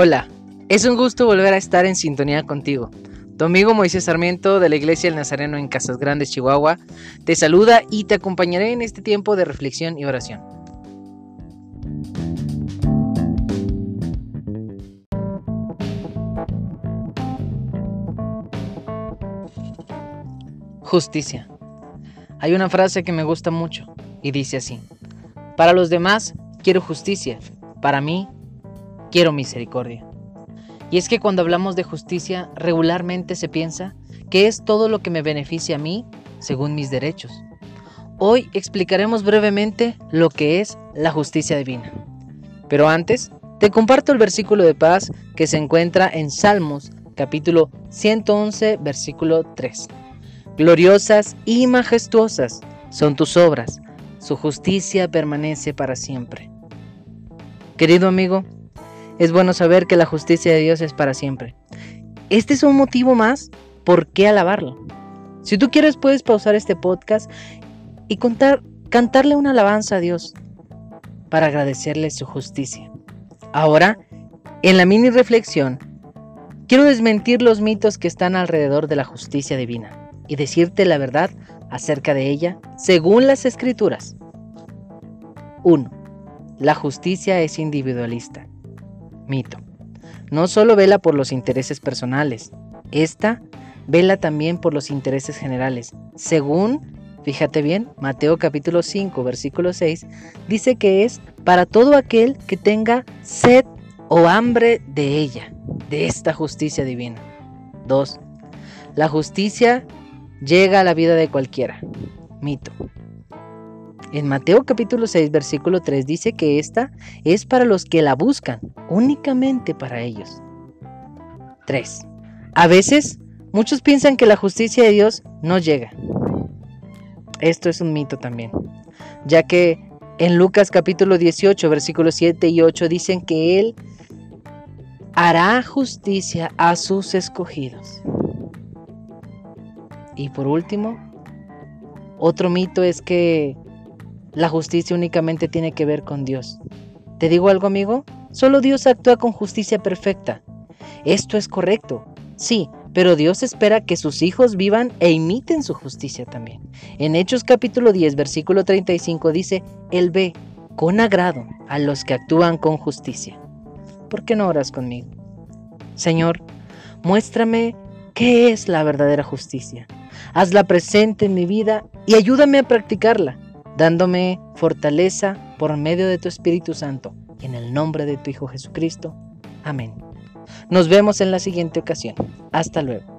Hola, es un gusto volver a estar en sintonía contigo. Tu amigo Moisés Sarmiento de la Iglesia del Nazareno en Casas Grandes, Chihuahua, te saluda y te acompañaré en este tiempo de reflexión y oración. Justicia. Hay una frase que me gusta mucho y dice así, para los demás quiero justicia, para mí quiero misericordia. Y es que cuando hablamos de justicia, regularmente se piensa que es todo lo que me beneficia a mí según mis derechos. Hoy explicaremos brevemente lo que es la justicia divina. Pero antes, te comparto el versículo de paz que se encuentra en Salmos capítulo 111 versículo 3. Gloriosas y majestuosas son tus obras, su justicia permanece para siempre. Querido amigo, es bueno saber que la justicia de Dios es para siempre. Este es un motivo más por qué alabarlo. Si tú quieres puedes pausar este podcast y cantarle una alabanza a Dios para agradecerle su justicia. Ahora, en la mini reflexión, quiero desmentir los mitos que están alrededor de la justicia divina y decirte la verdad acerca de ella según las escrituras. 1. La justicia es individualista. Mito. No solo vela por los intereses personales, esta vela también por los intereses generales. Según, fíjate bien, Mateo capítulo 5, versículo 6, dice que es para todo aquel que tenga sed o hambre de ella, de esta justicia divina. 2. La justicia llega a la vida de cualquiera. Mito. En Mateo capítulo 6, versículo 3 dice que esta es para los que la buscan, únicamente para ellos. 3. A veces, muchos piensan que la justicia de Dios no llega. Esto es un mito también, ya que en Lucas capítulo 18, versículos 7 y 8 dicen que Él hará justicia a sus escogidos. Y por último, otro mito es que la justicia únicamente tiene que ver con Dios. ¿Te digo algo, amigo? Solo Dios actúa con justicia perfecta. Esto es correcto, sí, pero Dios espera que sus hijos vivan e imiten su justicia también. En Hechos capítulo 10, versículo 35 dice, Él ve con agrado a los que actúan con justicia. ¿Por qué no oras conmigo? Señor, muéstrame qué es la verdadera justicia. Hazla presente en mi vida y ayúdame a practicarla dándome fortaleza por medio de tu Espíritu Santo. En el nombre de tu Hijo Jesucristo. Amén. Nos vemos en la siguiente ocasión. Hasta luego.